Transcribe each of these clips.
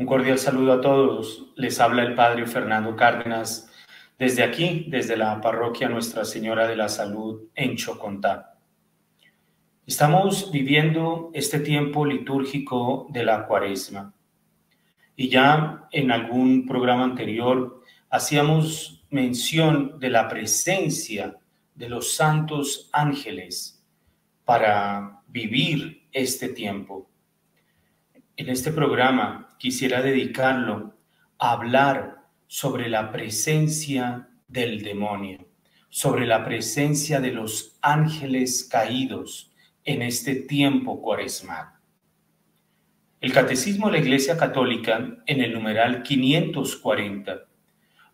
Un cordial saludo a todos. Les habla el Padre Fernando Cárdenas desde aquí, desde la parroquia Nuestra Señora de la Salud en Chocontá. Estamos viviendo este tiempo litúrgico de la cuaresma. Y ya en algún programa anterior hacíamos mención de la presencia de los santos ángeles para vivir este tiempo. En este programa quisiera dedicarlo a hablar sobre la presencia del demonio, sobre la presencia de los ángeles caídos en este tiempo cuaresmal. El Catecismo de la Iglesia Católica, en el numeral 540,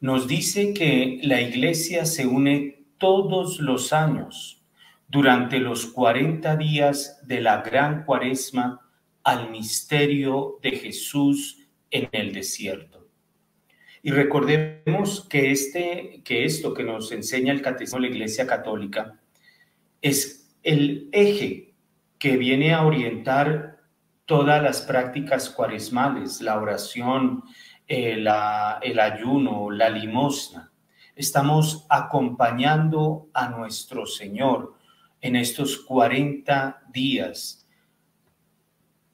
nos dice que la Iglesia se une todos los años durante los 40 días de la gran cuaresma al misterio de Jesús en el desierto. Y recordemos que, este, que esto que nos enseña el Catecismo de la Iglesia Católica es el eje que viene a orientar todas las prácticas cuaresmales, la oración, eh, el ayuno, la limosna. Estamos acompañando a nuestro Señor en estos 40 días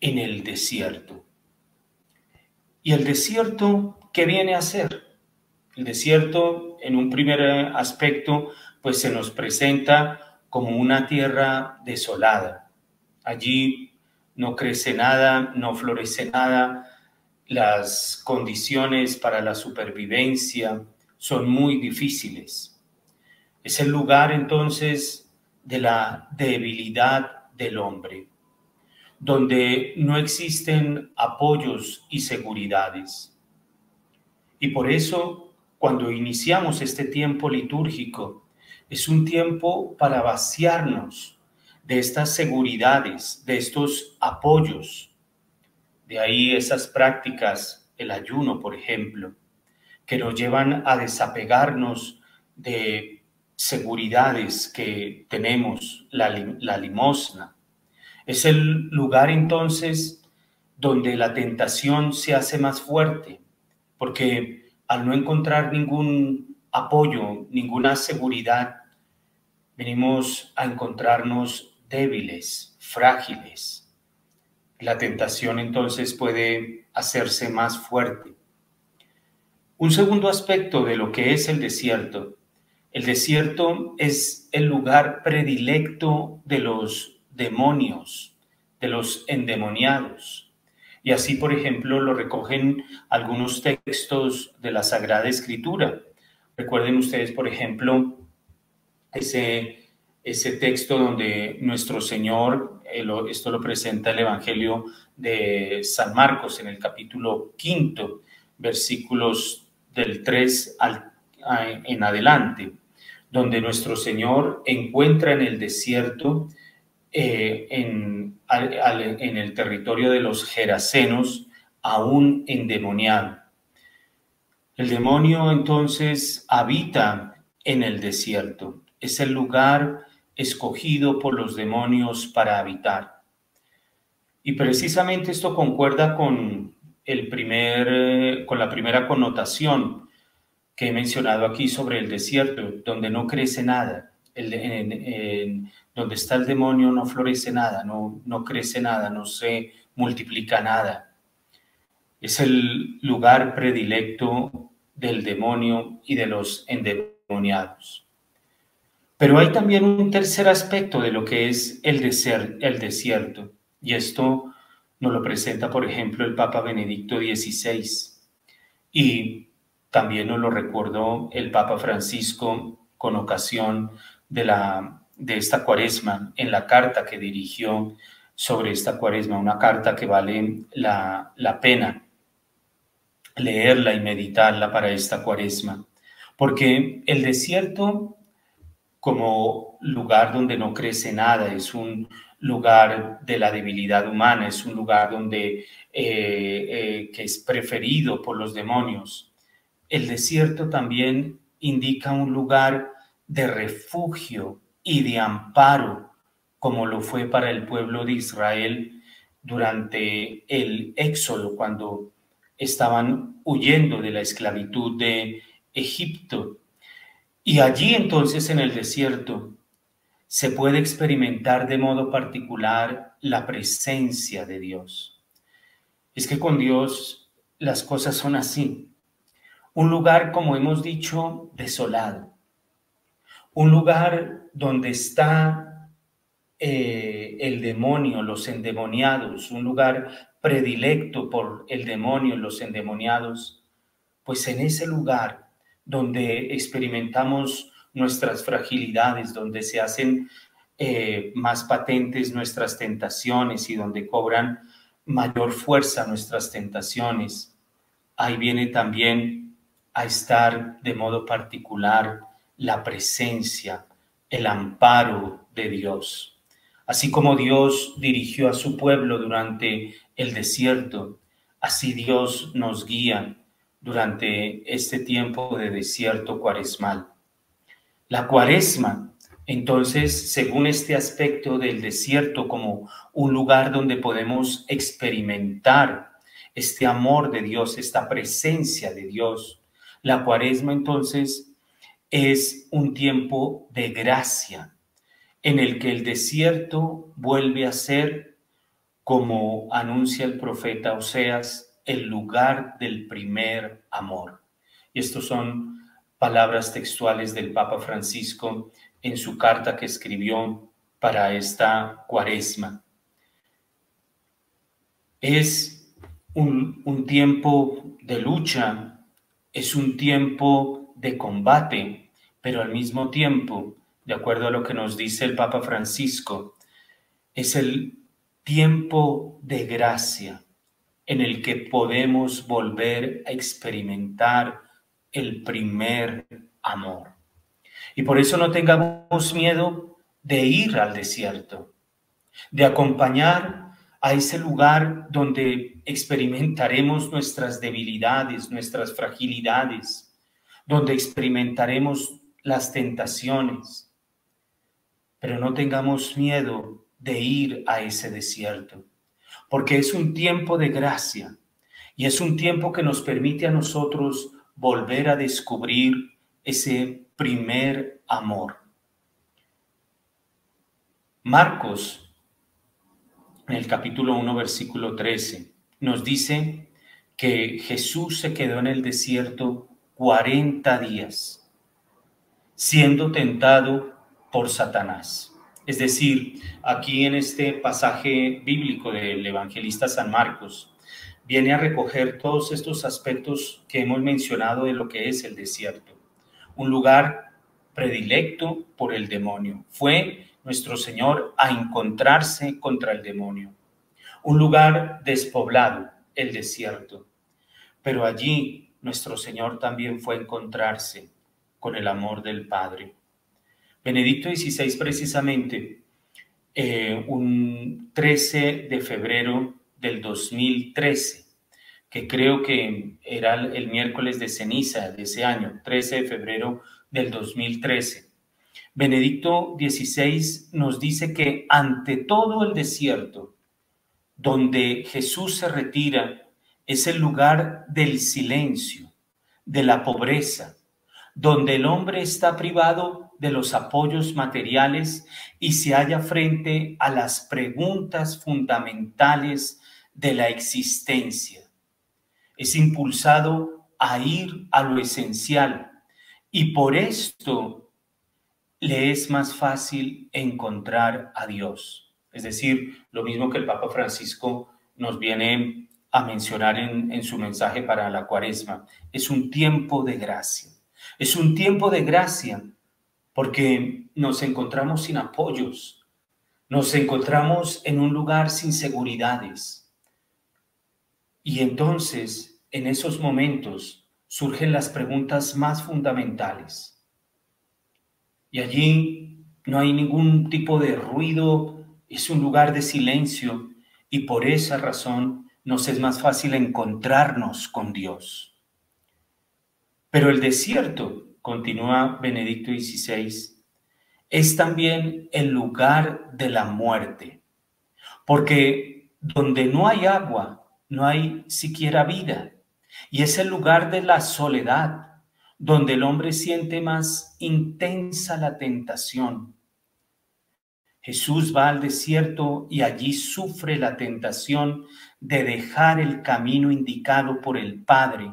en el desierto. ¿Y el desierto qué viene a ser? El desierto, en un primer aspecto, pues se nos presenta como una tierra desolada. Allí no crece nada, no florece nada, las condiciones para la supervivencia son muy difíciles. Es el lugar entonces de la debilidad del hombre donde no existen apoyos y seguridades. Y por eso, cuando iniciamos este tiempo litúrgico, es un tiempo para vaciarnos de estas seguridades, de estos apoyos. De ahí esas prácticas, el ayuno, por ejemplo, que nos llevan a desapegarnos de seguridades que tenemos, la, la limosna, es el lugar entonces donde la tentación se hace más fuerte, porque al no encontrar ningún apoyo, ninguna seguridad, venimos a encontrarnos débiles, frágiles. La tentación entonces puede hacerse más fuerte. Un segundo aspecto de lo que es el desierto. El desierto es el lugar predilecto de los demonios, de los endemoniados. Y así, por ejemplo, lo recogen algunos textos de la Sagrada Escritura. Recuerden ustedes, por ejemplo, ese, ese texto donde nuestro Señor, eh, esto lo presenta el Evangelio de San Marcos en el capítulo quinto, versículos del 3 al, en adelante, donde nuestro Señor encuentra en el desierto eh, en, el territorio de los Gerasenos, aún endemoniado. El demonio entonces habita en el desierto, es el lugar escogido por los demonios para habitar. Y precisamente esto concuerda con, el primer, con la primera connotación que he mencionado aquí sobre el desierto, donde no crece nada. El, donde está el demonio no florece nada, no, no crece nada, no se multiplica nada. Es el lugar predilecto del demonio y de los endemoniados. Pero hay también un tercer aspecto de lo que es el, el desierto, y esto nos lo presenta, por ejemplo, el Papa Benedicto XVI, y también nos lo recordó el Papa Francisco con ocasión de la de esta cuaresma en la carta que dirigió sobre esta cuaresma, una carta que vale la, la pena leerla y meditarla para esta cuaresma, porque el desierto como lugar donde no crece nada, es un lugar de la debilidad humana, es un lugar donde eh, eh, que es preferido por los demonios. El desierto también indica un lugar de refugio y de amparo, como lo fue para el pueblo de Israel durante el éxodo, cuando estaban huyendo de la esclavitud de Egipto. Y allí entonces en el desierto se puede experimentar de modo particular la presencia de Dios. Es que con Dios las cosas son así. Un lugar, como hemos dicho, desolado. Un lugar donde está eh, el demonio, los endemoniados, un lugar predilecto por el demonio, los endemoniados. Pues en ese lugar donde experimentamos nuestras fragilidades, donde se hacen eh, más patentes nuestras tentaciones y donde cobran mayor fuerza nuestras tentaciones. Ahí viene también a estar de modo particular la presencia, el amparo de Dios. Así como Dios dirigió a su pueblo durante el desierto, así Dios nos guía durante este tiempo de desierto cuaresmal. La cuaresma, entonces, según este aspecto del desierto como un lugar donde podemos experimentar este amor de Dios, esta presencia de Dios, la cuaresma entonces es un tiempo de gracia en el que el desierto vuelve a ser, como anuncia el profeta Oseas, el lugar del primer amor. Y estos son palabras textuales del Papa Francisco en su carta que escribió para esta cuaresma. Es un, tiempo de lucha, es un tiempo de combate, pero al mismo tiempo, de acuerdo a lo que nos dice el Papa Francisco, es el tiempo de gracia en el que podemos volver a experimentar el primer amor. Y por eso no tengamos miedo de ir al desierto, de acompañar a ese lugar donde experimentaremos nuestras debilidades, nuestras fragilidades, donde experimentaremos las tentaciones. Pero no tengamos miedo de ir a ese desierto, porque es un tiempo de gracia y es un tiempo que nos permite a nosotros volver a descubrir ese primer amor. Marcos, en el capítulo 1, versículo 13, nos dice que Jesús se quedó en el desierto 40 días, siendo tentado por Satanás. Es decir, aquí en este pasaje bíblico del evangelista San Marcos, viene a recoger todos estos aspectos que hemos mencionado de lo que es el desierto. Un lugar predilecto por el demonio. Fue nuestro Señor a encontrarse contra el demonio. Un lugar despoblado, el desierto. Pero allí nuestro Señor también fue a encontrarse con el amor del Padre. Benedicto XVI precisamente, eh, un 13 de febrero del 2013, que creo que era el miércoles de ceniza de ese año, 13 de febrero del 2013. Benedicto XVI nos dice que ante todo el desierto, donde Jesús se retira, es el lugar del silencio, de la pobreza, donde el hombre está privado de los apoyos materiales y se halla frente a las preguntas fundamentales de la existencia. Es impulsado a ir a lo esencial y por esto le es más fácil encontrar a Dios. Es decir, lo mismo que el Papa Francisco nos viene a mencionar en, su mensaje para la cuaresma. Es un tiempo de gracia. Es un tiempo de gracia porque nos encontramos sin apoyos, nos encontramos en un lugar sin seguridades y entonces, en esos momentos, surgen las preguntas más fundamentales. Y allí no hay ningún tipo de ruido, es un lugar de silencio y por esa razón nos es más fácil encontrarnos con Dios. Pero el desierto, continúa Benedicto XVI, es también el lugar de la muerte, porque donde no hay agua, no hay siquiera vida. Y es el lugar de la soledad, donde el hombre siente más intensa la tentación. Jesús va al desierto y allí sufre la tentación de dejar el camino indicado por el Padre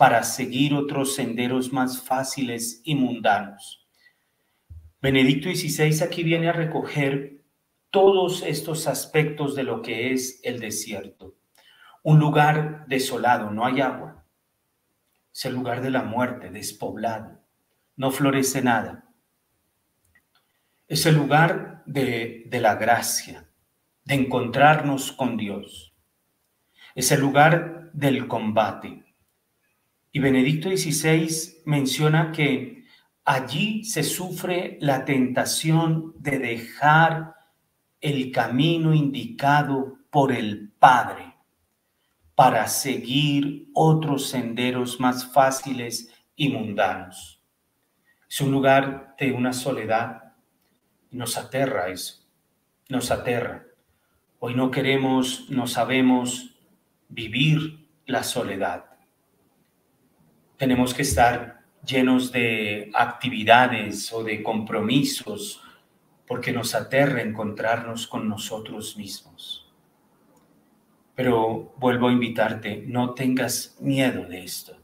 para seguir otros senderos más fáciles y mundanos. Benedicto XVI aquí viene a recoger todos estos aspectos de lo que es el desierto. Un lugar desolado, no hay agua. Es el lugar de la muerte, despoblado. No florece nada. Es el lugar de, la gracia, de encontrarnos con Dios. Es el lugar del combate. Y Benedicto XVI menciona que allí se sufre la tentación de dejar el camino indicado por el Padre para seguir otros senderos más fáciles y mundanos. Es un lugar de una soledad nos aterra eso, nos aterra. Hoy no queremos, no sabemos vivir la soledad. Tenemos que estar llenos de actividades o de compromisos porque nos aterra encontrarnos con nosotros mismos. Pero vuelvo a invitarte, no tengas miedo de esto.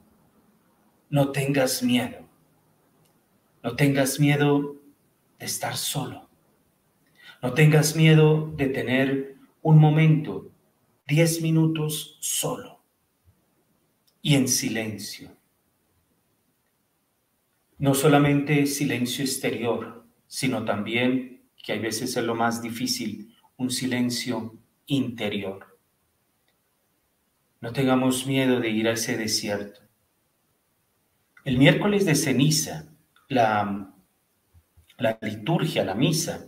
No tengas miedo. No tengas miedo de estar solo. No tengas miedo de tener un momento, diez minutos solo y en silencio no solamente silencio exterior, sino también, que hay veces es lo más difícil, un silencio interior. No tengamos miedo de ir a ese desierto. El miércoles de ceniza, la, la liturgia, la misa,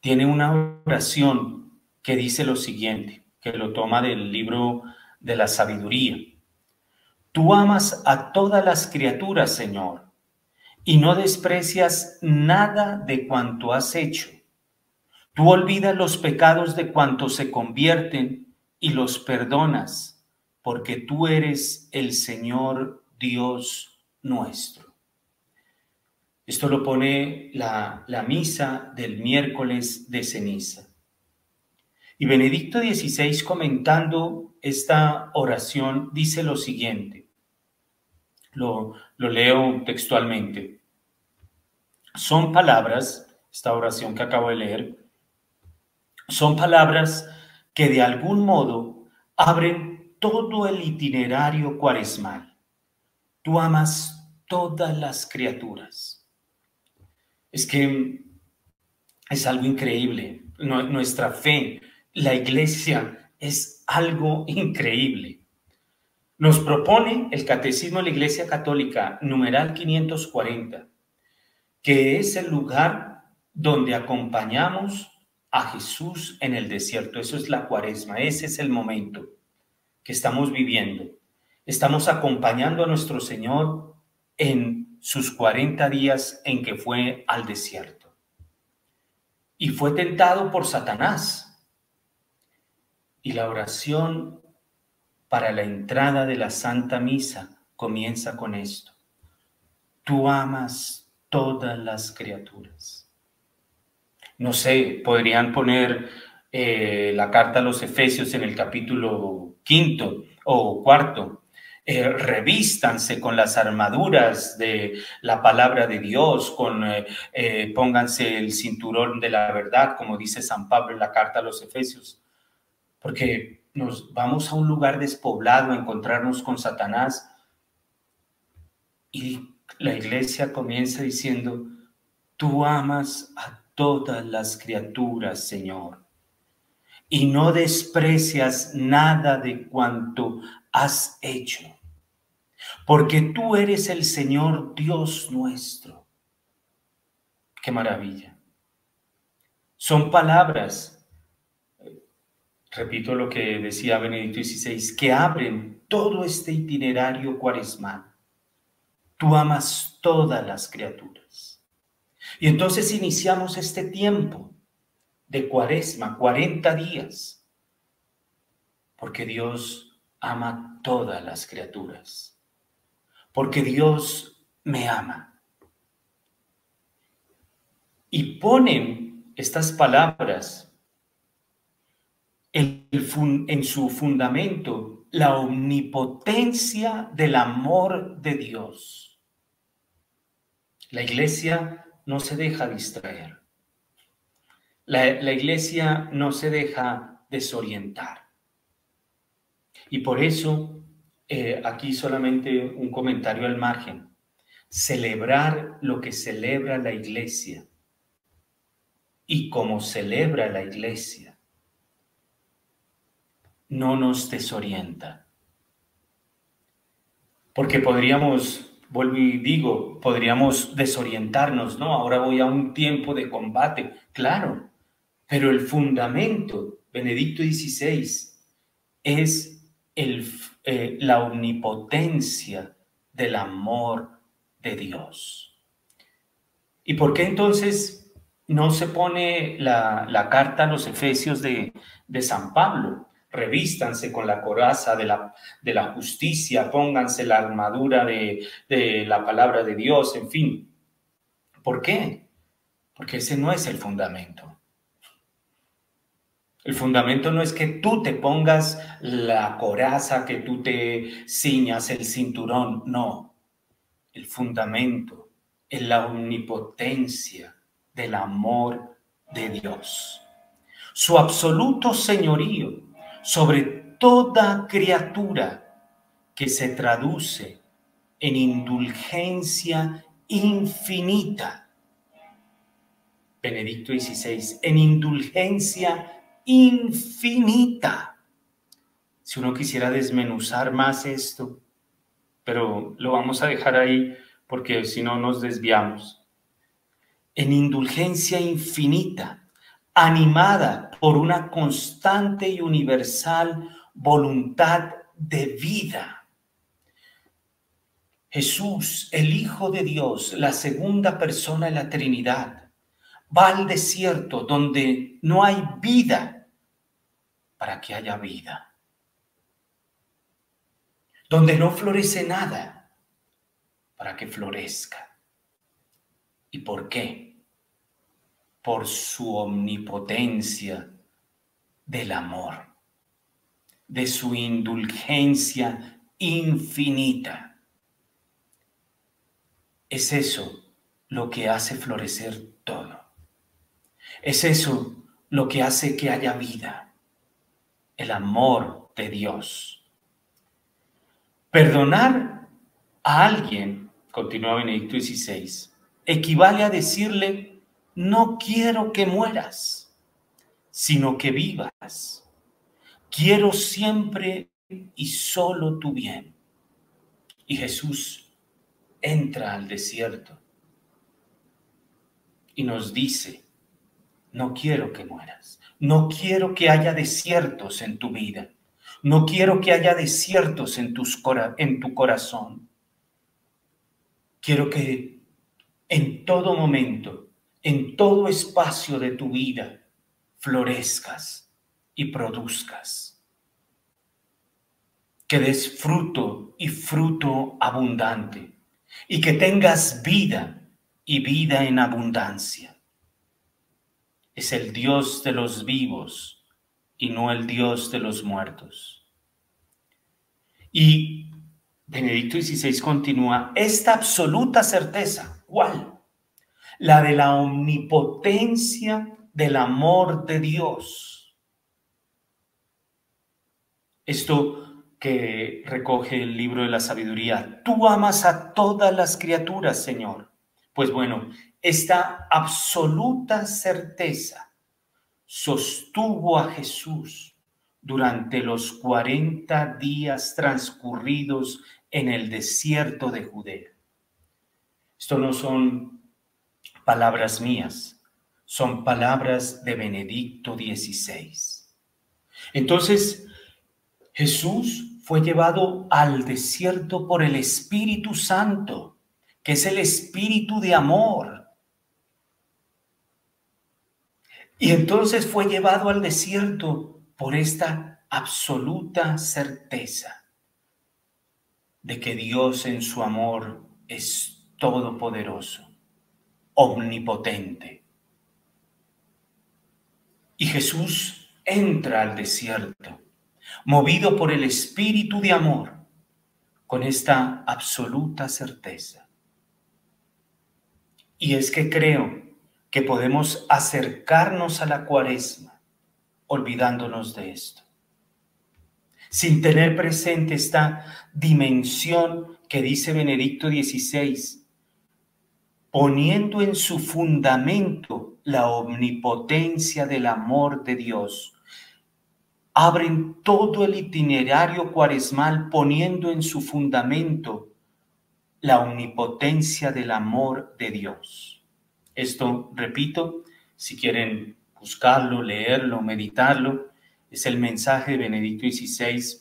tiene una oración que dice lo siguiente, que lo toma del libro de la sabiduría. Tú amas a todas las criaturas, Señor, y no desprecias nada de cuanto has hecho. Tú olvidas los pecados de cuanto se convierten y los perdonas, porque tú eres el Señor Dios nuestro. Esto lo pone la, la misa del miércoles de ceniza. Y Benedicto XVI comentando esta oración dice lo siguiente. Lo, lo leo textualmente. Son palabras, esta oración que acabo de leer, son palabras que de algún modo abren todo el itinerario cuaresmal. Tú amas todas las criaturas. Es que es algo increíble. Nuestra fe, la iglesia, es algo increíble. Nos propone el Catecismo de la Iglesia Católica, numeral 540 que es el lugar donde acompañamos a Jesús en el desierto. Eso es la cuaresma, ese es el momento que estamos viviendo. Estamos acompañando a nuestro Señor en sus 40 días en que fue al desierto. Y fue tentado por Satanás. Y la oración para la entrada de la Santa Misa comienza con esto. Tú amas todas las criaturas. No sé, podrían poner eh, la carta a los Efesios en el capítulo quinto o cuarto. Eh, revístanse con las armaduras de la palabra de Dios, con eh, pónganse el cinturón de la verdad, como dice San Pablo en la carta a los Efesios, porque nos vamos a un lugar despoblado a encontrarnos con Satanás y la iglesia comienza diciendo, tú amas a todas las criaturas, Señor, y no desprecias nada de cuanto has hecho, porque tú eres el Señor Dios nuestro. Qué maravilla. Son palabras, repito lo que decía Benedicto XVI, que abren todo este itinerario cuaresmal Tú amas todas las criaturas. Y entonces iniciamos este tiempo de cuaresma, 40 días, porque Dios ama todas las criaturas, porque Dios me ama. Y ponen estas palabras en, en su fundamento la omnipotencia del amor de Dios. La iglesia no se deja distraer. La, iglesia no se deja desorientar. Y por eso, eh, aquí solamente un comentario al margen. Celebrar lo que celebra la iglesia y como celebra la iglesia no nos desorienta. Porque podríamos, vuelvo y digo, podríamos desorientarnos, ¿no? Ahora voy a un tiempo de combate, claro, pero el fundamento, Benedicto XVI, es eh, la omnipotencia del amor de Dios. ¿Y por qué entonces no se pone la, carta a los Efesios de, San Pablo? Revístanse con la coraza de la, de la justicia, pónganse la armadura de, de la palabra de Dios, en fin. ¿Por qué? Porque ese no es el fundamento. El fundamento no es que tú te pongas la coraza, que tú te ciñas el cinturón, no. El fundamento es la omnipotencia del amor de Dios. Su absoluto señorío sobre toda criatura que se traduce en indulgencia infinita. Benedicto XVI, en indulgencia infinita. Si uno quisiera desmenuzar más esto, pero lo vamos a dejar ahí porque si no nos desviamos. En indulgencia infinita, animada por una constante y universal voluntad de vida. Jesús, el Hijo de Dios, la segunda persona de la Trinidad, va al desierto donde no hay vida para que haya vida. Donde no florece nada, para que florezca. ¿Y por qué? Por su omnipotencia del amor, de su indulgencia infinita. Es eso lo que hace florecer todo. Es eso lo que hace que haya vida el amor de Dios. Perdonar a alguien, continúa Benedicto XVI, equivale a decirle, no quiero que mueras, sino que vivas. Quiero siempre y solo tu bien. Y Jesús entra al desierto y nos dice, no quiero que mueras. No quiero que haya desiertos en tu vida. No quiero que haya desiertos en, tus en tu corazón. Quiero que en todo momento, en todo espacio de tu vida, florezcas y produzcas. Que des fruto y fruto abundante. Y que tengas vida y vida en abundancia es el Dios de los vivos y no el Dios de los muertos. Y Benedicto XVI continúa, esta absoluta certeza, ¿cuál? La de la omnipotencia del amor de Dios. Esto que recoge el libro de la sabiduría, tú amas a todas las criaturas, Señor. Pues bueno, esta absoluta certeza sostuvo a Jesús durante los 40 días transcurridos en el desierto de Judea. Esto no son palabras mías, son palabras de Benedicto XVI. Entonces, Jesús fue llevado al desierto por el Espíritu Santo, que es el Espíritu de amor, Y entonces fue llevado al desierto por esta absoluta certeza de que Dios en su amor es todopoderoso, omnipotente. Y Jesús entra al desierto, movido por el espíritu de amor, con esta absoluta certeza. Y es que creo que podemos acercarnos a la cuaresma olvidándonos de esto, sin tener presente esta dimensión que dice Benedicto XVI, poniendo en su fundamento la omnipotencia del amor de Dios. Abren todo el itinerario cuaresmal poniendo en su fundamento la omnipotencia del amor de Dios. Esto, repito, si quieren buscarlo, leerlo, meditarlo, es el mensaje de Benedicto XVI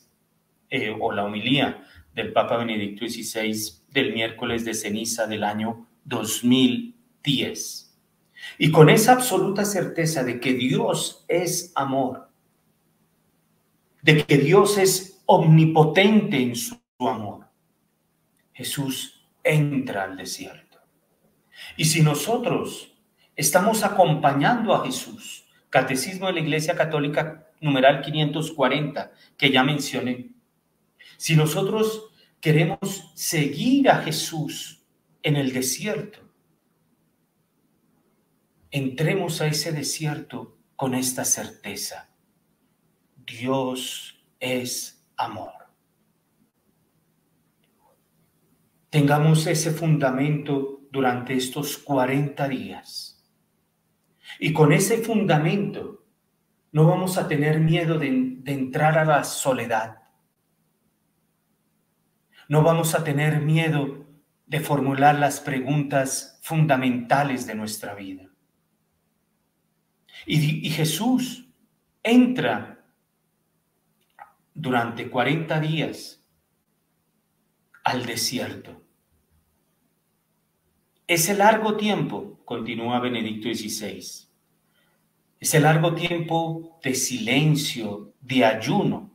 eh, o la homilía del Papa Benedicto XVI del miércoles de ceniza del año 2010. Y con esa absoluta certeza de que Dios es amor, de que Dios es omnipotente en su amor, Jesús entra al desierto. Y si nosotros estamos acompañando a Jesús, Catecismo de la Iglesia Católica numeral 540, que ya mencioné, si nosotros queremos seguir a Jesús en el desierto, entremos a ese desierto con esta certeza. Dios es amor. Tengamos ese fundamento durante estos 40 días. Y con ese fundamento no vamos a tener miedo de, entrar a la soledad. No vamos a tener miedo de formular las preguntas fundamentales de nuestra vida. Y, Jesús entra durante 40 días al desierto ese largo tiempo, continúa Benedicto XVI, ese largo tiempo de silencio, de ayuno,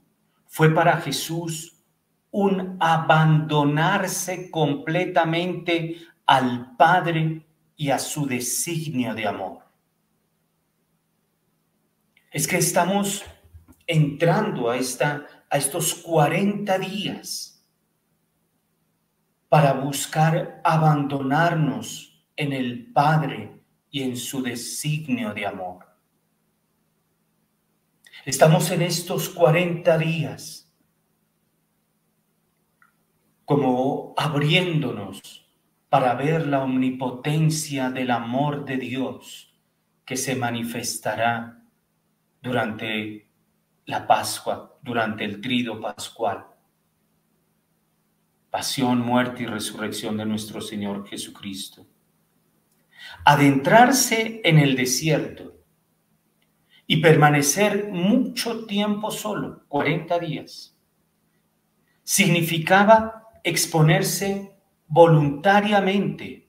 fue para Jesús un abandonarse completamente al Padre y a su designio de amor. Es que estamos entrando a, esta, a estos 40 días para buscar abandonarnos en el Padre y en su designio de amor. Estamos en estos 40 días como abriéndonos para ver la omnipotencia del amor de Dios que se manifestará durante la Pascua, durante el trido pascual pasión, muerte y resurrección de nuestro Señor Jesucristo. Adentrarse en el desierto y permanecer mucho tiempo solo, 40 días, significaba exponerse voluntariamente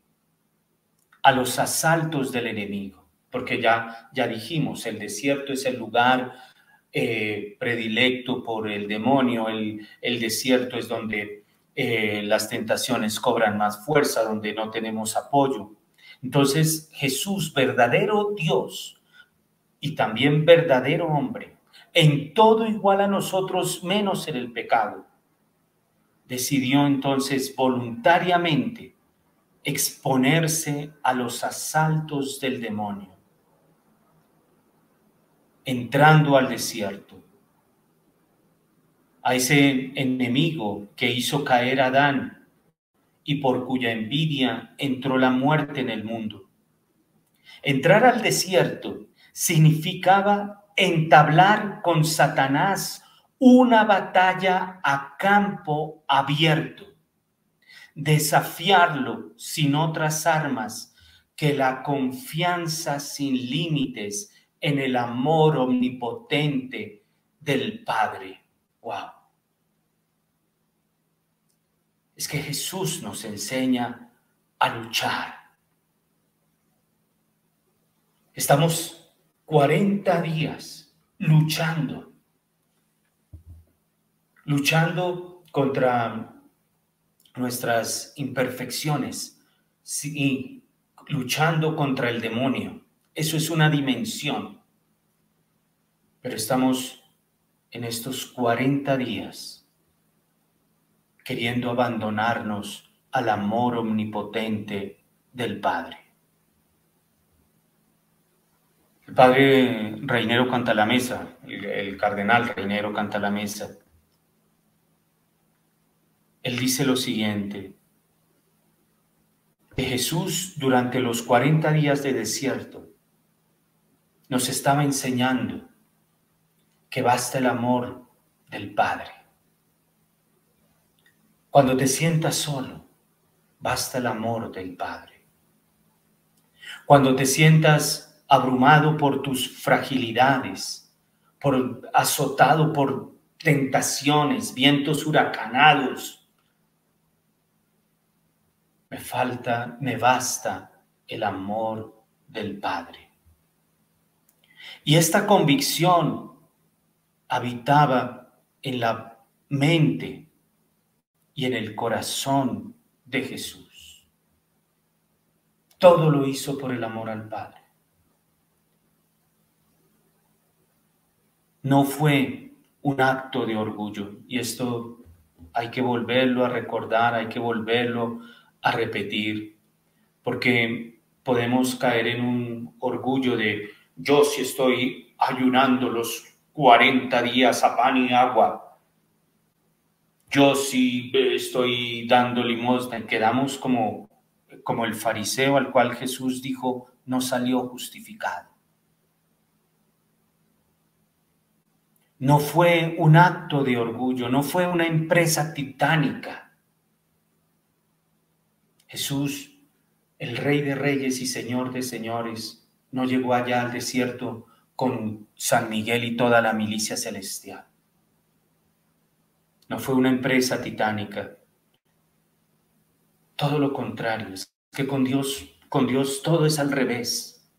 a los asaltos del enemigo, porque ya, ya dijimos, el desierto es el lugar eh, predilecto por el demonio, el, el desierto es donde eh, las tentaciones cobran más fuerza, donde no tenemos apoyo. Entonces Jesús, verdadero Dios y también verdadero hombre, en todo igual a nosotros menos en el pecado, decidió entonces voluntariamente exponerse a los asaltos del demonio, entrando al desierto a ese enemigo que hizo caer a Adán y por cuya envidia entró la muerte en el mundo. Entrar al desierto significaba entablar con Satanás una batalla a campo abierto, desafiarlo sin otras armas que la confianza sin límites en el amor omnipotente del Padre. Wow. Es que Jesús nos enseña a luchar. Estamos 40 días luchando, luchando contra nuestras imperfecciones y luchando contra el demonio. Eso es una dimensión. Pero estamos en estos 40 días queriendo abandonarnos al amor omnipotente del Padre. El padre Reinero canta la mesa, el, cardenal Reinero canta la mesa. Él dice lo siguiente, que Jesús durante los 40 días de desierto nos estaba enseñando que basta el amor del Padre. Cuando te sientas solo, basta el amor del Padre. Cuando te sientas abrumado por tus fragilidades, por azotado por tentaciones, vientos huracanados, me falta, me basta el amor del Padre. Y esta convicción habitaba en la mente y en el corazón de Jesús. Todo lo hizo por el amor al Padre. No fue un acto de orgullo y esto hay que volverlo a recordar, hay que volverlo a repetir, porque podemos caer en un orgullo de yo si estoy ayunando los 40 días a pan y agua, yo si estoy dando limosna, quedamos como, como el fariseo al cual Jesús dijo, no salió justificado. No fue un acto de orgullo, no fue una empresa titánica. Jesús, el Rey de Reyes y Señor de Señores, no llegó allá al desierto con San Miguel y toda la milicia celestial. No fue una empresa titánica. Todo lo contrario, es que con Dios, con Dios todo es al revés.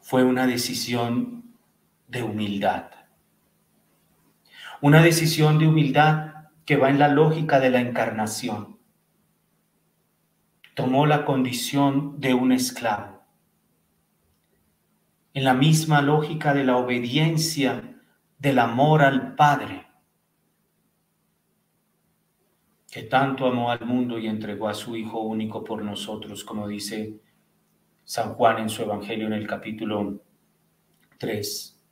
Fue una decisión de humildad. Una decisión de humildad que va en la lógica de la encarnación. Tomó la condición de un esclavo. En la misma lógica de la obediencia del amor al Padre, que tanto amó al mundo y entregó a su Hijo único por nosotros, como dice San Juan en su Evangelio en el capítulo 3.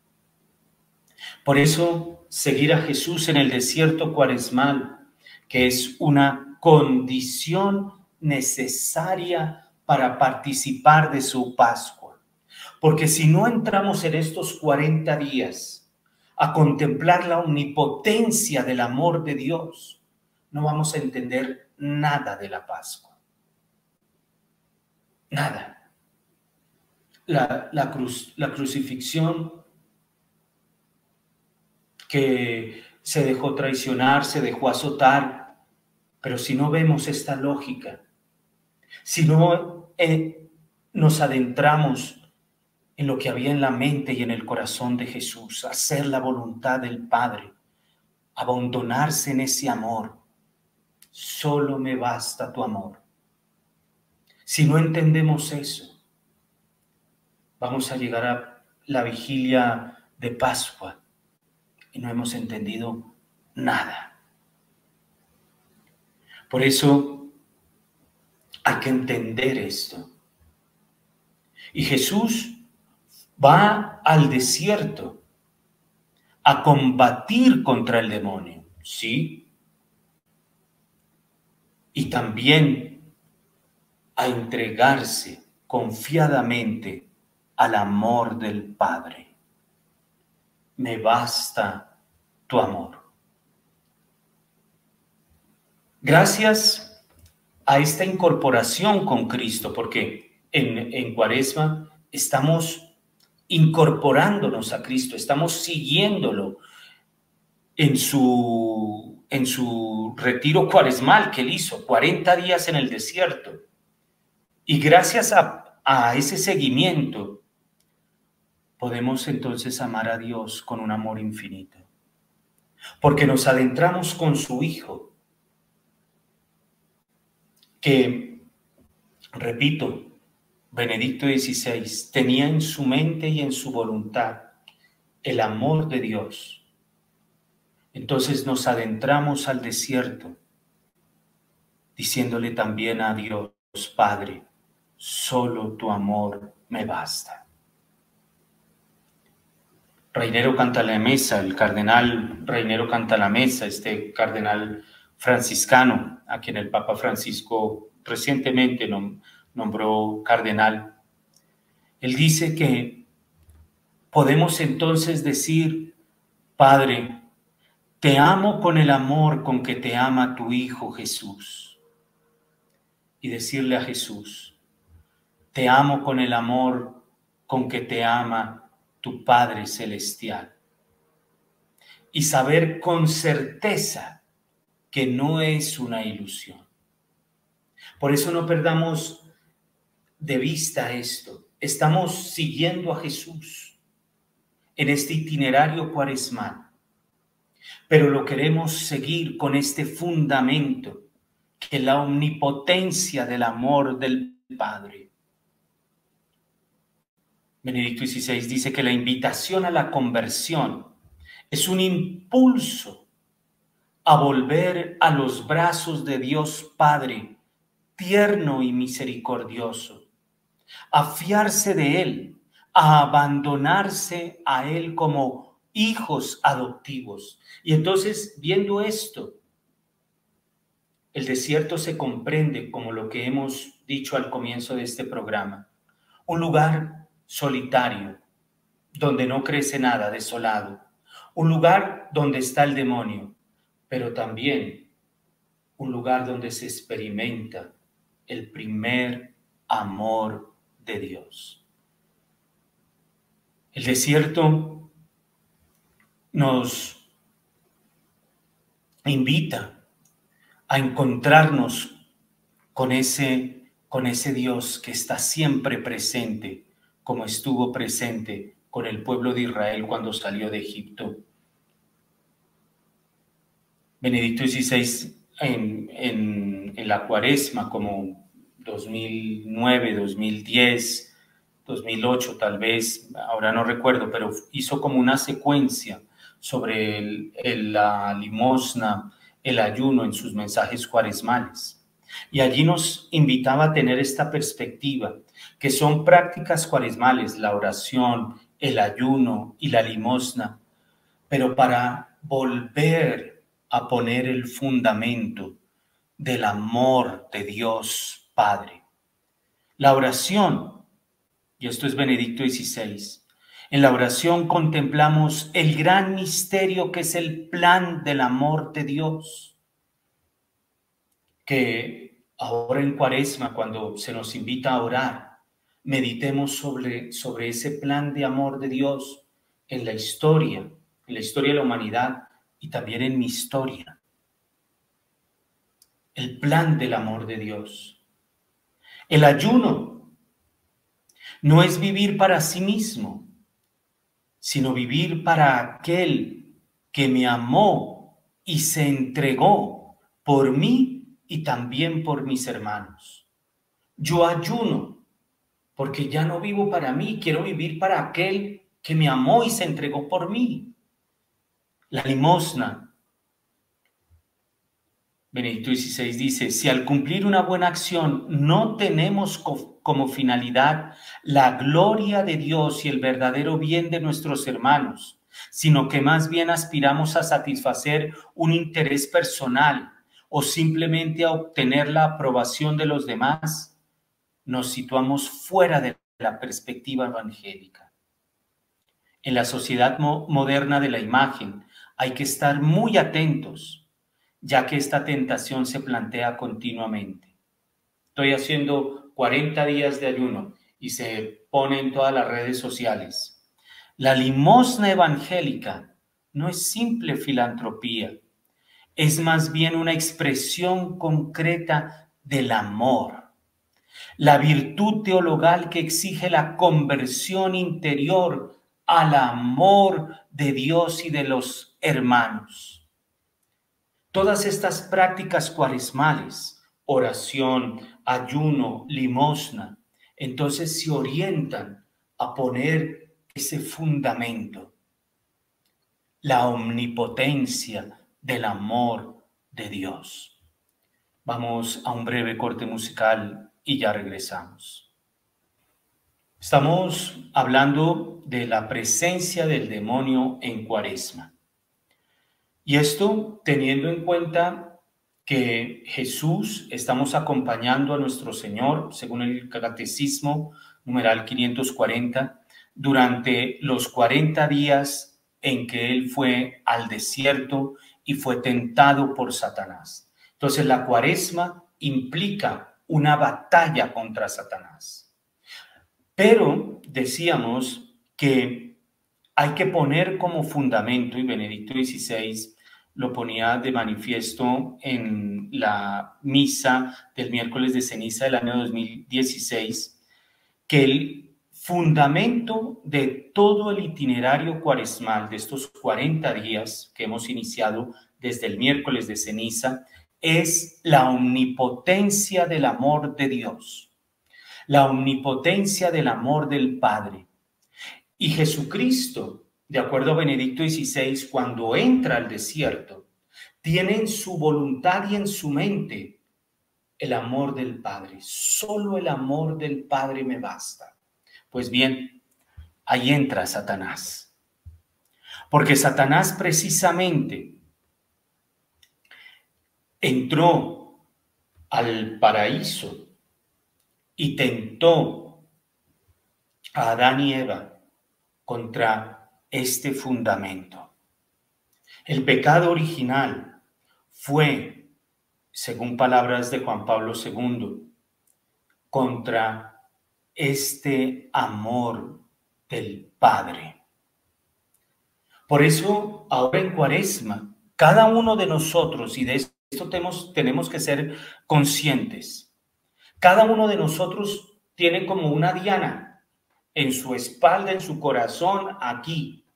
Por eso, seguir a Jesús en el desierto cuaresmal, que es una condición necesaria para participar de su Pascua. Porque si no entramos en estos 40 días, a contemplar la omnipotencia del amor de Dios, no vamos a entender nada de la Pascua. Nada. La, cruz, la crucifixión que se dejó traicionar, se dejó azotar, pero si no vemos esta lógica, si no eh, nos adentramos en lo que había en la mente y en el corazón de Jesús, hacer la voluntad del Padre, abandonarse en ese amor. Solo me basta tu amor. Si no entendemos eso, vamos a llegar a la vigilia de Pascua y no hemos entendido nada. Por eso hay que entender esto. Y Jesús va al desierto a combatir contra el demonio, ¿sí? Y también a entregarse confiadamente al amor del Padre. Me basta tu amor. Gracias a esta incorporación con Cristo, porque en, en Cuaresma estamos incorporándonos a Cristo, estamos siguiéndolo en su, en su retiro cuaresmal que él hizo, 40 días en el desierto. Y gracias a, a ese seguimiento, podemos entonces amar a Dios con un amor infinito. porque nos adentramos con su Hijo, que, repito, Benedicto XVI tenía en su mente y en su voluntad el amor de Dios. Entonces nos adentramos al desierto, diciéndole también a Dios, Padre, solo tu amor me basta. Reinero canta la mesa, el cardenal Reinero canta la mesa, este cardenal franciscano, a quien el Papa Francisco recientemente nombró cardenal. Él dice que podemos entonces decir, Padre, te amo con el amor con que te ama tu Hijo Jesús. Y decirle a Jesús, te amo con el amor con que te ama tu Padre Celestial. Y saber con certeza que no es una ilusión. Por eso no perdamos de vista esto. Estamos siguiendo a Jesús en este itinerario cuaresmal, pero lo queremos seguir con este fundamento que la omnipotencia del amor del Padre Benedicto XVI dice que la invitación a la conversión es un impulso a volver a los brazos de Dios Padre, tierno y misericordioso, a fiarse de Él, a abandonarse a Él como hijos adoptivos. Y entonces, viendo esto, el desierto se comprende como lo que hemos dicho al comienzo de este programa, un lugar solitario, donde no crece nada, desolado, un lugar donde está el demonio, pero también un lugar donde se experimenta el primer amor de Dios. El desierto nos invita a encontrarnos con ese, con ese Dios que está siempre presente como estuvo presente con el pueblo de Israel cuando salió de Egipto. Benedicto XVI en, en, la cuaresma, como 2009, 2010, 2008 tal vez, ahora no recuerdo, pero hizo como una secuencia sobre la limosna, el ayuno en sus mensajes cuaresmales. Y allí nos invitaba a tener esta perspectiva que son prácticas cuaresmales, la oración, el ayuno y la limosna, pero para volver a poner el fundamento del amor de Dios Padre. La oración, y esto es Benedicto XVI, en la oración contemplamos el gran misterio que es el plan del amor de Dios, que ahora en cuaresma, cuando se nos invita a orar, meditemos sobre, sobre ese plan de amor de Dios en la historia, en la historia de la humanidad y también en mi historia. El plan del amor de Dios. El ayuno no es vivir para sí mismo, sino vivir para aquel que me amó y se entregó por mí y también por mis hermanos. Yo ayuno porque ya no vivo para mí, quiero vivir para aquel que me amó y se entregó por mí. La limosna. Benedicto XVI dice, si al cumplir una buena acción no tenemos como finalidad la gloria de Dios y el verdadero bien de nuestros hermanos, sino que más bien aspiramos a satisfacer un interés personal o simplemente a obtener la aprobación de los demás, nos situamos fuera de la perspectiva evangélica. En la sociedad moderna de la imagen hay que estar muy atentos, ya que esta tentación se plantea continuamente. Estoy haciendo 40 días de ayuno y se pone en todas las redes sociales. La limosna evangélica no es simple filantropía, es más bien una expresión concreta del amor la virtud teologal que exige la conversión interior al amor de Dios y de los hermanos. Todas estas prácticas cuaresmales, oración, ayuno, limosna, entonces se orientan a poner ese fundamento, la omnipotencia del amor de Dios. Vamos a un breve corte musical y ya regresamos. Estamos hablando de la presencia del demonio en cuaresma. Y esto teniendo en cuenta que Jesús estamos acompañando a nuestro Señor, según el catecismo numeral 540, durante los 40 días en que Él fue al desierto y fue tentado por Satanás. Entonces la cuaresma implica una batalla contra Satanás. Pero decíamos que hay que poner como fundamento, y Benedicto XVI lo ponía de manifiesto en la misa del miércoles de ceniza del año 2016, que el fundamento de todo el itinerario cuaresmal de estos 40 días que hemos iniciado desde el miércoles de ceniza es la omnipotencia del amor de Dios, la omnipotencia del amor del Padre. Y Jesucristo de acuerdo a Benedicto XVI, cuando entra al desierto, tiene en su voluntad y en su mente el amor del Padre. Solo el amor del Padre me basta. Pues bien, ahí entra Satanás. Porque Satanás precisamente entró al paraíso y tentó a Adán y Eva contra este fundamento. El pecado original fue, según palabras de Juan Pablo II, contra este amor del Padre. Por eso, ahora en Cuaresma, cada uno de nosotros, y de esto tenemos, tenemos que ser conscientes, cada uno de nosotros tiene como una diana en su espalda, en su corazón, aquí,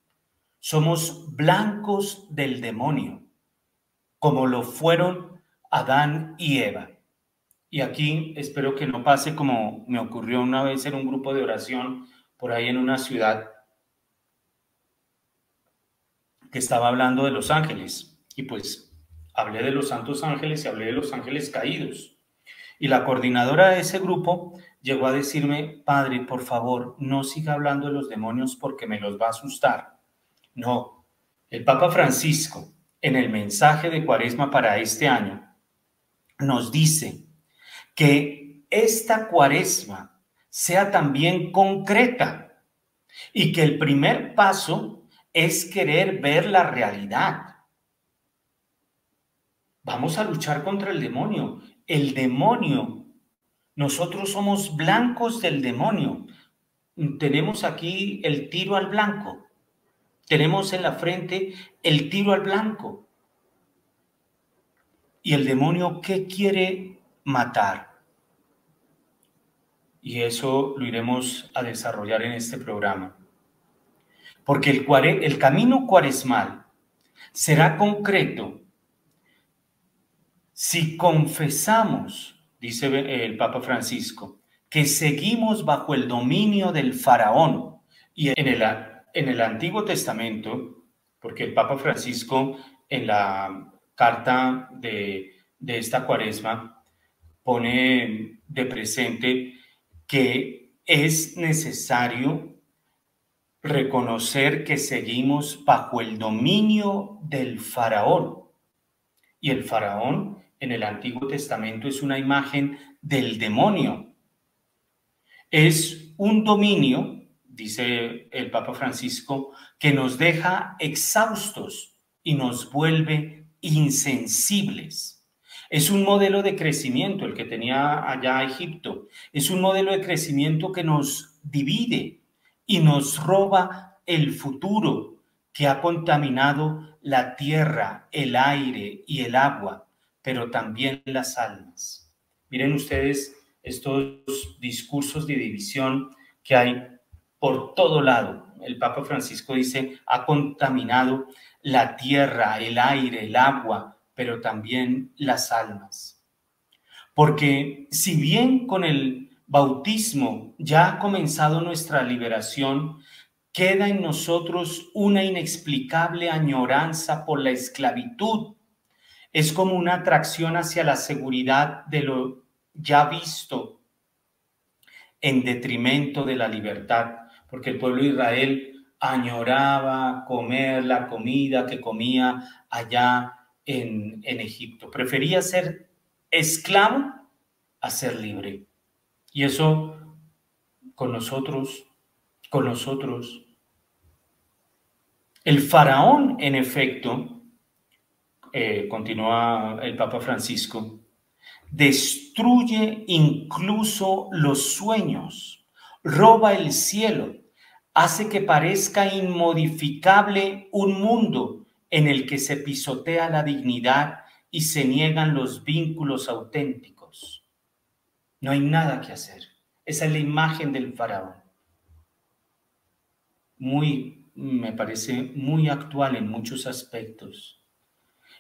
somos blancos del demonio, como lo fueron Adán y Eva. Y aquí espero que no pase como me ocurrió una vez en un grupo de oración por ahí en una ciudad que estaba hablando de los ángeles. Y pues hablé de los santos ángeles y hablé de los ángeles caídos. Y la coordinadora de ese grupo llegó a decirme, Padre, por favor, no siga hablando de los demonios porque me los va a asustar. No, el Papa Francisco, en el mensaje de Cuaresma para este año, nos dice que esta Cuaresma sea también concreta y que el primer paso es querer ver la realidad. Vamos a luchar contra el demonio. El demonio, nosotros somos blancos del demonio. Tenemos aquí el tiro al blanco. Tenemos en la frente el tiro al blanco. ¿Y el demonio qué quiere matar? Y eso lo iremos a desarrollar en este programa. Porque el, el camino cuaresmal será concreto si confesamos, dice el Papa Francisco, que seguimos bajo el dominio del faraón y en el en el Antiguo Testamento, porque el Papa Francisco en la carta de, esta cuaresma pone de presente que es necesario reconocer que seguimos bajo el dominio del faraón. Y el faraón en el Antiguo Testamento es una imagen del demonio. Es un dominio dice el Papa Francisco, que nos deja exhaustos y nos vuelve insensibles. Es un modelo de crecimiento el que tenía allá Egipto. Es un modelo de crecimiento que nos divide y nos roba el futuro que ha contaminado la tierra, el aire y el agua, pero también las almas. Miren ustedes estos discursos de división que hay por todo lado el Papa Francisco dice, ha contaminado la tierra, el aire, el agua, pero también las almas. Porque si bien con el bautismo ya ha comenzado nuestra liberación, queda en nosotros una inexplicable añoranza por la esclavitud. Es como una atracción hacia la seguridad de lo ya visto en detrimento de la libertad, porque el pueblo de Israel añoraba comer la comida que comía allá en, en Egipto. Prefería ser esclavo a ser libre. Y eso con nosotros, con nosotros. El faraón, en efecto, eh, continúa el Papa Francisco, destruye incluso los sueños, roba el cielo, hace que parezca inmodificable un mundo en el que se pisotea la dignidad y se niegan los vínculos auténticos. No hay nada que hacer. Esa es la imagen del faraón. Muy, me parece muy actual en muchos aspectos.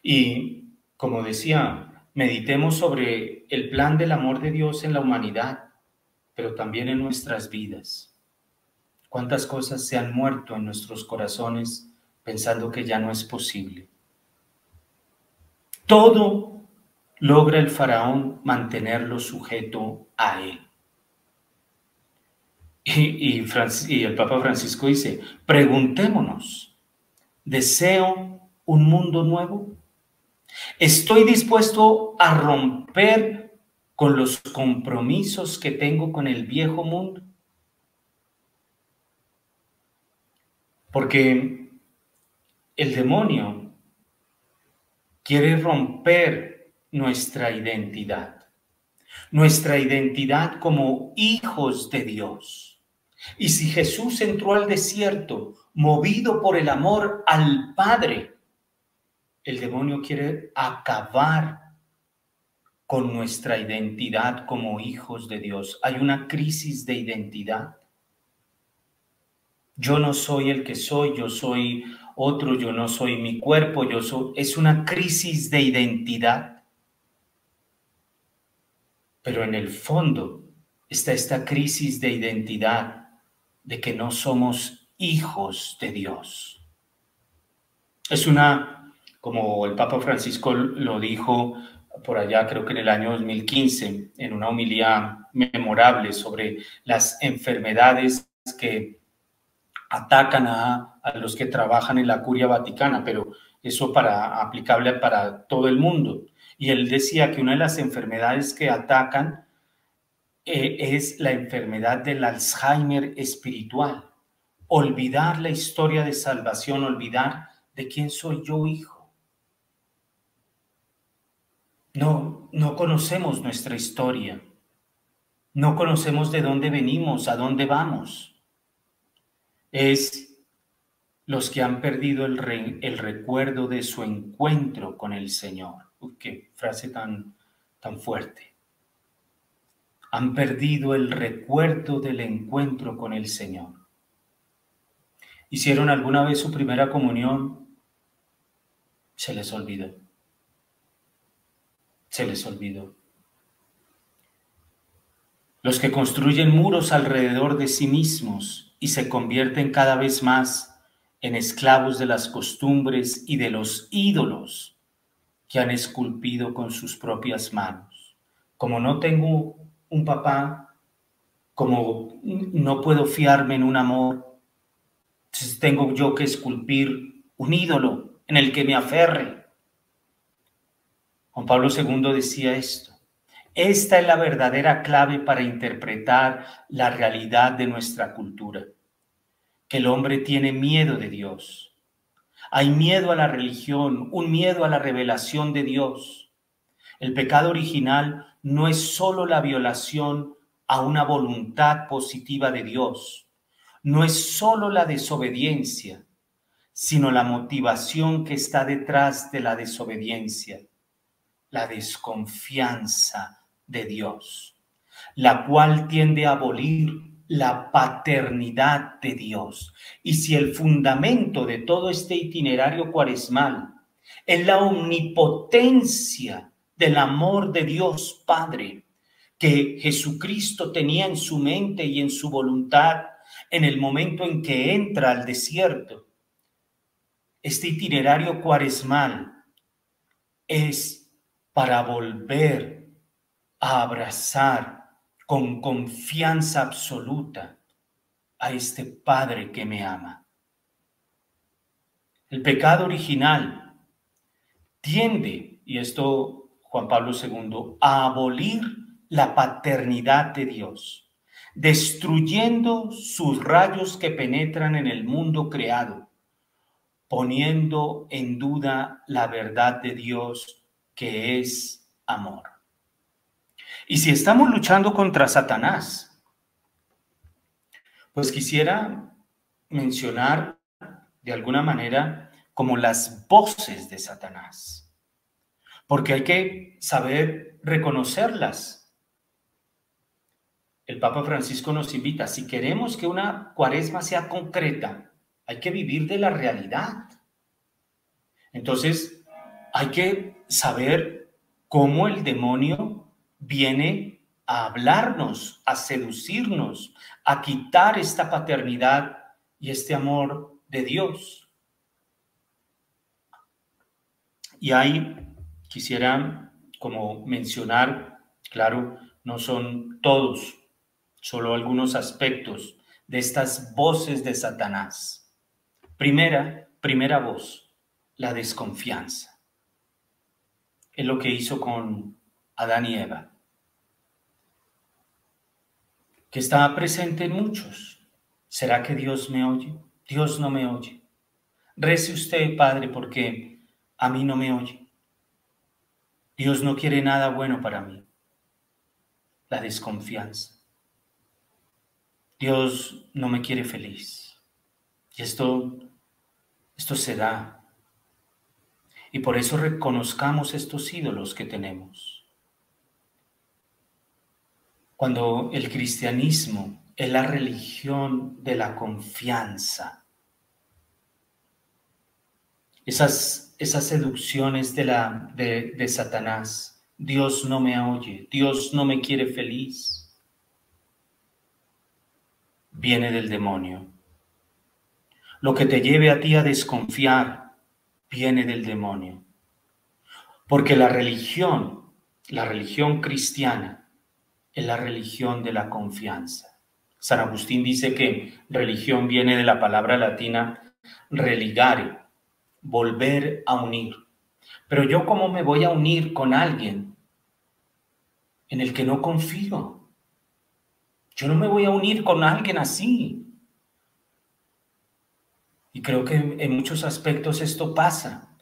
Y como decía, meditemos sobre el plan del amor de Dios en la humanidad, pero también en nuestras vidas. Cuántas cosas se han muerto en nuestros corazones pensando que ya no es posible. Todo logra el faraón mantenerlo sujeto a él. Y, y, el Papa Francisco dice, preguntémonos, ¿deseo un mundo nuevo? ¿Estoy dispuesto a romper con los compromisos que tengo con el viejo mundo? Porque el demonio quiere romper nuestra identidad, nuestra identidad como hijos de Dios. Y si Jesús entró al desierto movido por el amor al Padre, el demonio quiere acabar con nuestra identidad como hijos de Dios. Hay una crisis de identidad. Yo no soy el que soy, yo soy otro, yo no soy mi cuerpo, yo soy... Es una crisis de identidad. Pero en el fondo está esta crisis de identidad, de que no somos hijos de Dios. Es una, como el Papa Francisco lo dijo por allá, creo que en el año 2015, en una homilía memorable sobre las enfermedades que atacan a, los que trabajan en la curia vaticana, pero eso para aplicable para todo el mundo. Y él decía que una de las enfermedades que atacan eh, es la enfermedad del Alzheimer espiritual. Olvidar la historia de salvación, olvidar de quién soy yo hijo. No, no conocemos nuestra historia. No conocemos de dónde venimos, a dónde vamos. Es los que han perdido el, recuerdo de su encuentro con el Señor qué frase tan, tan fuerte. Han perdido el recuerdo del encuentro con el Señor. Hicieron alguna vez su primera comunión, se les olvidó. Se les olvidó. Los que construyen muros alrededor de sí mismos y se convierten cada vez más en esclavos de las costumbres y de los ídolos que han esculpido con sus propias manos. Como no tengo un papá, como no puedo fiarme en un amor, tengo yo que esculpir un ídolo en el que me aferre. Juan Pablo II decía esto. Esta es la verdadera clave para interpretar la realidad de nuestra cultura, que el hombre tiene miedo de Dios hay miedo a la religión, un miedo a la revelación de Dios. El pecado original no es solo la violación a una voluntad positiva de Dios, no es solo la desobediencia, sino la motivación que está detrás de la desobediencia, la desconfianza de Dios, la cual tiende a abolir la paternidad de Dios. Y si el fundamento de todo este itinerario cuaresmal es la omnipotencia del amor de Dios Padre que Jesucristo tenía en su mente y en su voluntad en el momento en que entra al desierto, este itinerario cuaresmal es para volver a abrazar con confianza absoluta a este Padre que me ama. El pecado original tiende, y esto Juan Pablo II, a abolir la paternidad de Dios, destruyendo sus rayos que penetran en el mundo creado, poniendo en duda la verdad de Dios que es amor. Y si estamos luchando contra Satanás, pues quisiera mencionar de alguna manera como las voces de Satanás, porque hay que saber reconocerlas. El Papa Francisco nos invita, si queremos que una cuaresma sea concreta, hay que vivir de la realidad. Entonces, hay que saber cómo el demonio viene a hablarnos, a seducirnos, a quitar esta paternidad y este amor de Dios. Y ahí quisiera como mencionar, claro, no son todos, solo algunos aspectos de estas voces de Satanás. Primera, primera voz, la desconfianza. Es lo que hizo con Adán y Eva, que está presente en muchos. ¿Será que Dios me oye? Dios no me oye. Rece usted, Padre, porque a mí no me oye. Dios no quiere nada bueno para mí. La desconfianza. Dios no me quiere feliz. Y esto, esto se da. Y por eso reconozcamos estos ídolos que tenemos cuando el cristianismo es la religión de la confianza. Esas, esas seducciones de, la, de, de Satanás, Dios no me oye, Dios no me quiere feliz, viene del demonio. Lo que te lleve a ti a desconfiar viene del demonio. Porque la religión, la religión cristiana, es la religión de la confianza. San Agustín dice que religión viene de la palabra latina religare, volver a unir. Pero yo cómo me voy a unir con alguien en el que no confío. Yo no me voy a unir con alguien así. Y creo que en muchos aspectos esto pasa.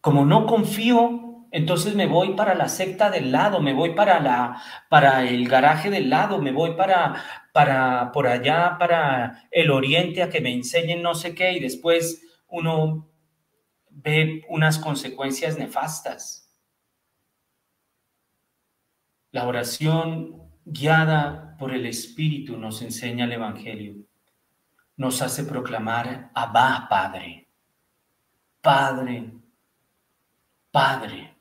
Como no confío, entonces me voy para la secta del lado, me voy para, la, para el garaje del lado, me voy para, para por allá, para el oriente a que me enseñen no sé qué y después uno ve unas consecuencias nefastas. La oración guiada por el Espíritu nos enseña el Evangelio. Nos hace proclamar Abba, Padre. Padre, Padre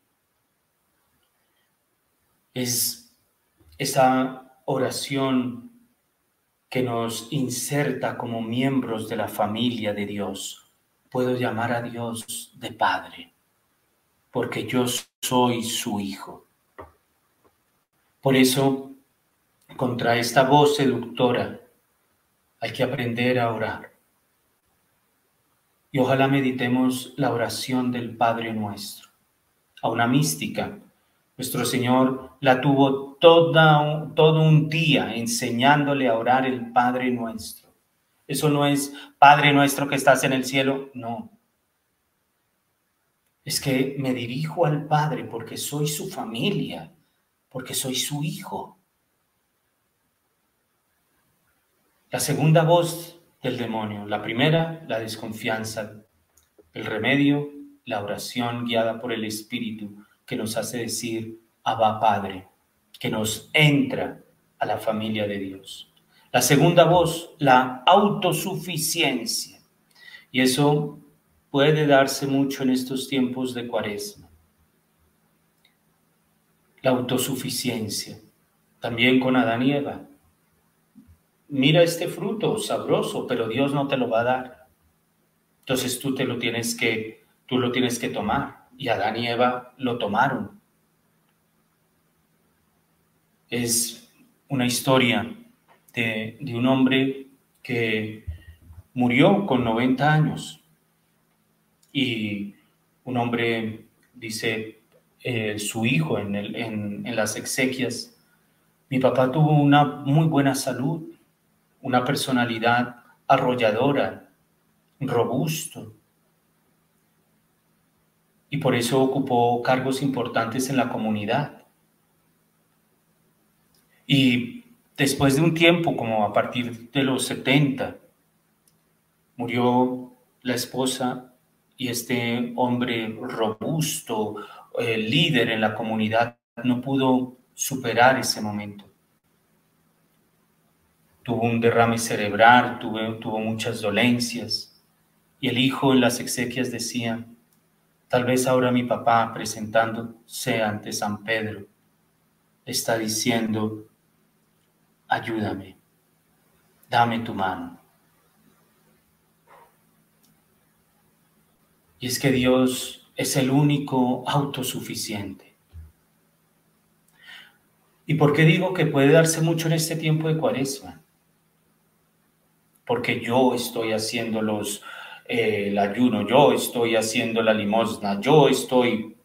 es esa oración que nos inserta como miembros de la familia de Dios. Puedo llamar a Dios de Padre, porque yo soy su Hijo. Por eso, contra esta voz seductora, hay que aprender a orar. Y ojalá meditemos la oración del Padre nuestro, a una mística nuestro Señor la tuvo toda, todo un día enseñándole a orar el Padre nuestro. Eso no es Padre nuestro que estás en el cielo, no. Es que me dirijo al Padre porque soy su familia, porque soy su hijo. La segunda voz del demonio, la primera, la desconfianza, el remedio, la oración guiada por el Espíritu que nos hace decir Abba Padre, que nos entra a la familia de Dios. La segunda voz, la autosuficiencia. Y eso puede darse mucho en estos tiempos de cuaresma. La autosuficiencia, también con Adán y Eva. Mira este fruto sabroso, pero Dios no te lo va a dar. Entonces tú te lo tienes que, tú lo tienes que tomar. Y Adán y Eva lo tomaron. Es una historia de, un hombre que murió con 90 años y un hombre, dice eh, su hijo en las exequias, mi papá tuvo una muy buena salud, una personalidad arrolladora, robusto, y por eso ocupó cargos importantes en la comunidad. Y después de un tiempo, como a partir de los 70, murió la esposa y este hombre robusto, eh, líder en la comunidad, no pudo superar ese momento. Tuvo un derrame cerebral, tuvo, tuvo muchas dolencias y el hijo en las exequias decía, tal vez ahora mi papá presentándose ante San Pedro está diciendo, ayúdame, dame tu mano. Y es que Dios es el único autosuficiente. ¿Y por qué digo que puede darse mucho en este tiempo de cuaresma? Porque yo estoy haciendo los, eh, el ayuno, yo estoy haciendo la limosna, yo estoy...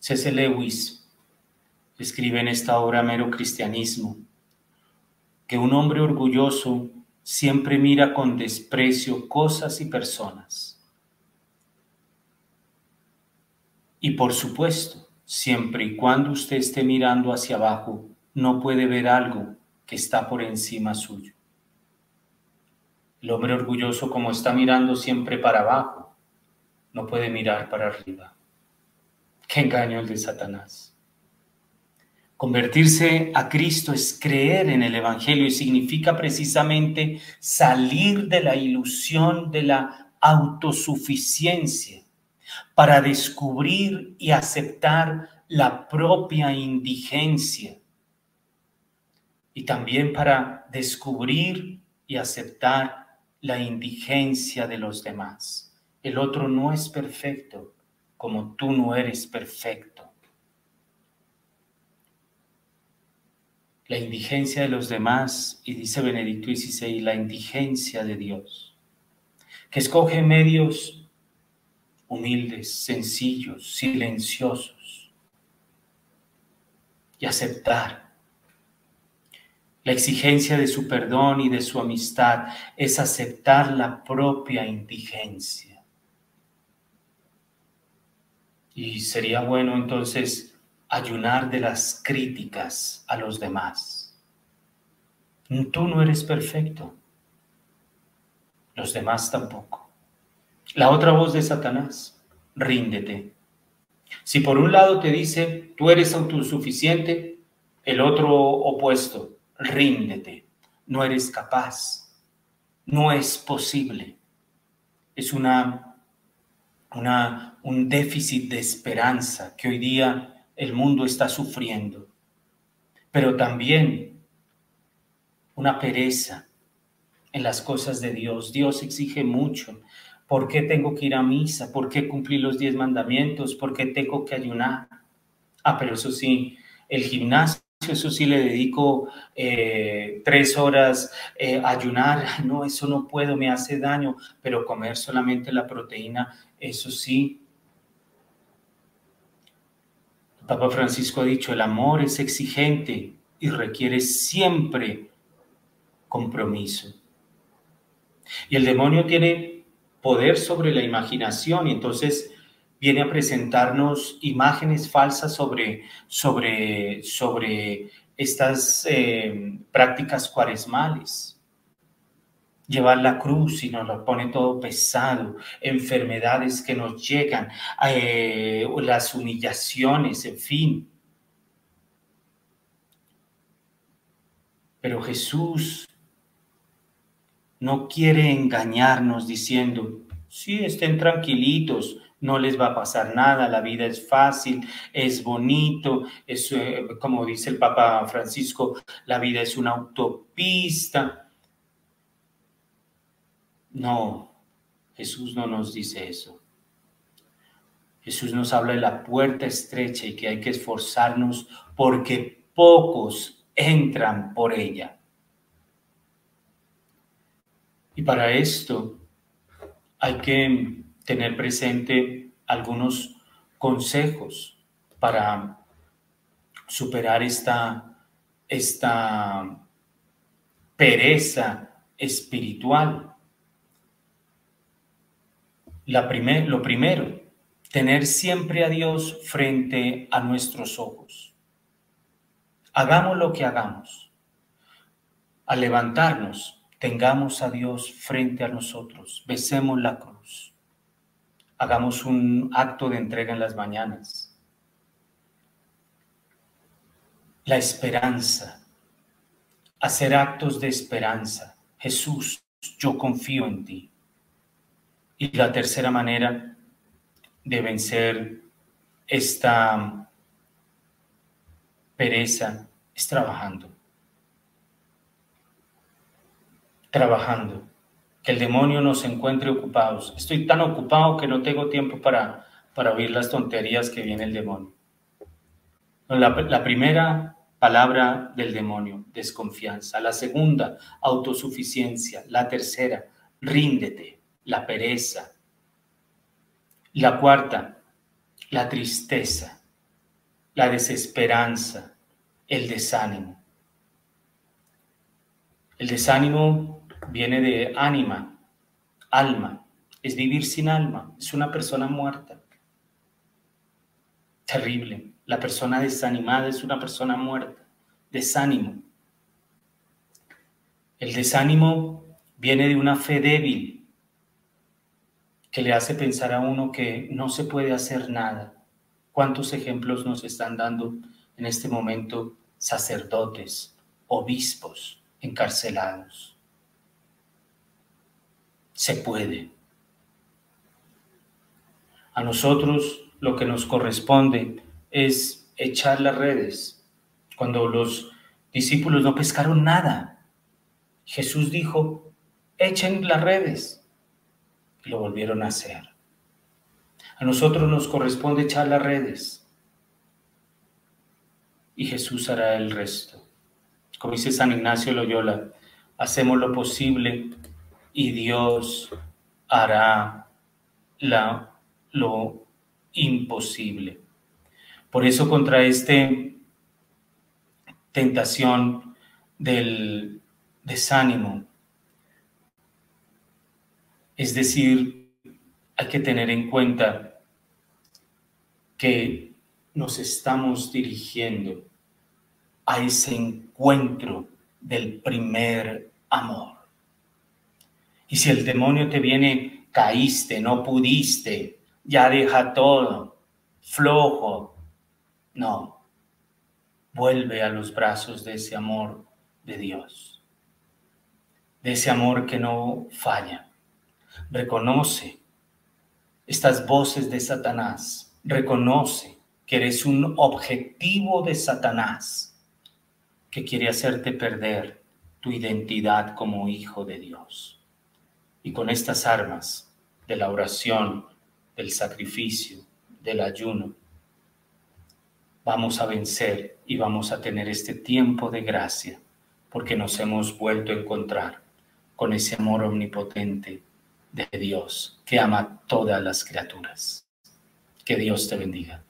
C.C. Lewis escribe en esta obra Mero Cristianismo que un hombre orgulloso siempre mira con desprecio cosas y personas Y por supuesto, siempre y cuando usted esté mirando hacia abajo, no puede ver algo que está por encima suyo. El hombre orgulloso, como está mirando siempre para abajo, no puede mirar para arriba. Qué engaño el de Satanás. Convertirse a Cristo es creer en el Evangelio y significa precisamente salir de la ilusión de la autosuficiencia para descubrir y aceptar la propia indigencia y también para descubrir y aceptar la indigencia de los demás. El otro no es perfecto como tú no eres perfecto. La indigencia de los demás, y dice Benedicto XVI, la indigencia de Dios, que escoge medios humildes, sencillos, silenciosos y aceptar. La exigencia de su perdón y de su amistad es aceptar la propia indigencia. Y sería bueno entonces ayunar de las críticas a los demás. Tú no eres perfecto, los demás tampoco. La otra voz de Satanás, ríndete. Si por un lado te dice, tú eres autosuficiente, el otro opuesto, ríndete. No eres capaz. No es posible. Es una, una, un déficit de esperanza que hoy día el mundo está sufriendo. Pero también una pereza en las cosas de Dios. Dios exige mucho. ¿Por qué tengo que ir a misa? ¿Por qué cumplir los diez mandamientos? ¿Por qué tengo que ayunar? Ah, pero eso sí, el gimnasio, eso sí le dedico eh, tres horas eh, a ayunar. No, eso no puedo, me hace daño, pero comer solamente la proteína, eso sí. Papa Francisco ha dicho, el amor es exigente y requiere siempre compromiso. Y el demonio tiene poder sobre la imaginación y entonces viene a presentarnos imágenes falsas sobre, sobre, sobre estas eh, prácticas cuaresmales. Llevar la cruz y nos lo pone todo pesado, enfermedades que nos llegan, eh, las humillaciones, en fin. Pero Jesús no quiere engañarnos diciendo, sí, estén tranquilitos, no les va a pasar nada, la vida es fácil, es bonito, es, eh, como dice el Papa Francisco, la vida es una autopista. No, Jesús no nos dice eso. Jesús nos habla de la puerta estrecha y que hay que esforzarnos porque pocos entran por ella. Y para esto hay que tener presente algunos consejos para superar esta, esta pereza espiritual. La primer, lo primero, tener siempre a Dios frente a nuestros ojos. Hagamos lo que hagamos. Al levantarnos, tengamos a Dios frente a nosotros, besemos la cruz, hagamos un acto de entrega en las mañanas. La esperanza, hacer actos de esperanza. Jesús, yo confío en ti. Y la tercera manera de vencer esta pereza es trabajando. trabajando, que el demonio nos encuentre ocupados. Estoy tan ocupado que no tengo tiempo para, para oír las tonterías que viene el demonio. La, la primera palabra del demonio, desconfianza. La segunda, autosuficiencia. La tercera, ríndete, la pereza. La cuarta, la tristeza, la desesperanza, el desánimo. El desánimo viene de ánima, alma, es vivir sin alma, es una persona muerta. Terrible. La persona desanimada es una persona muerta, desánimo. El desánimo viene de una fe débil que le hace pensar a uno que no se puede hacer nada. ¿Cuántos ejemplos nos están dando en este momento sacerdotes, obispos encarcelados? Se puede. A nosotros lo que nos corresponde es echar las redes. Cuando los discípulos no pescaron nada, Jesús dijo, echen las redes. Y lo volvieron a hacer. A nosotros nos corresponde echar las redes. Y Jesús hará el resto. Como dice San Ignacio Loyola, hacemos lo posible y Dios hará la, lo imposible. Por eso contra esta tentación del desánimo, es decir, hay que tener en cuenta que nos estamos dirigiendo a ese encuentro del primer amor. Y si el demonio te viene, caíste, no pudiste, ya deja todo, flojo. No, vuelve a los brazos de ese amor de Dios, de ese amor que no falla. Reconoce estas voces de Satanás, reconoce que eres un objetivo de Satanás que quiere hacerte perder tu identidad como hijo de Dios. Y con estas armas de la oración, del sacrificio, del ayuno, vamos a vencer y vamos a tener este tiempo de gracia, porque nos hemos vuelto a encontrar con ese amor omnipotente de Dios que ama a todas las criaturas. Que Dios te bendiga.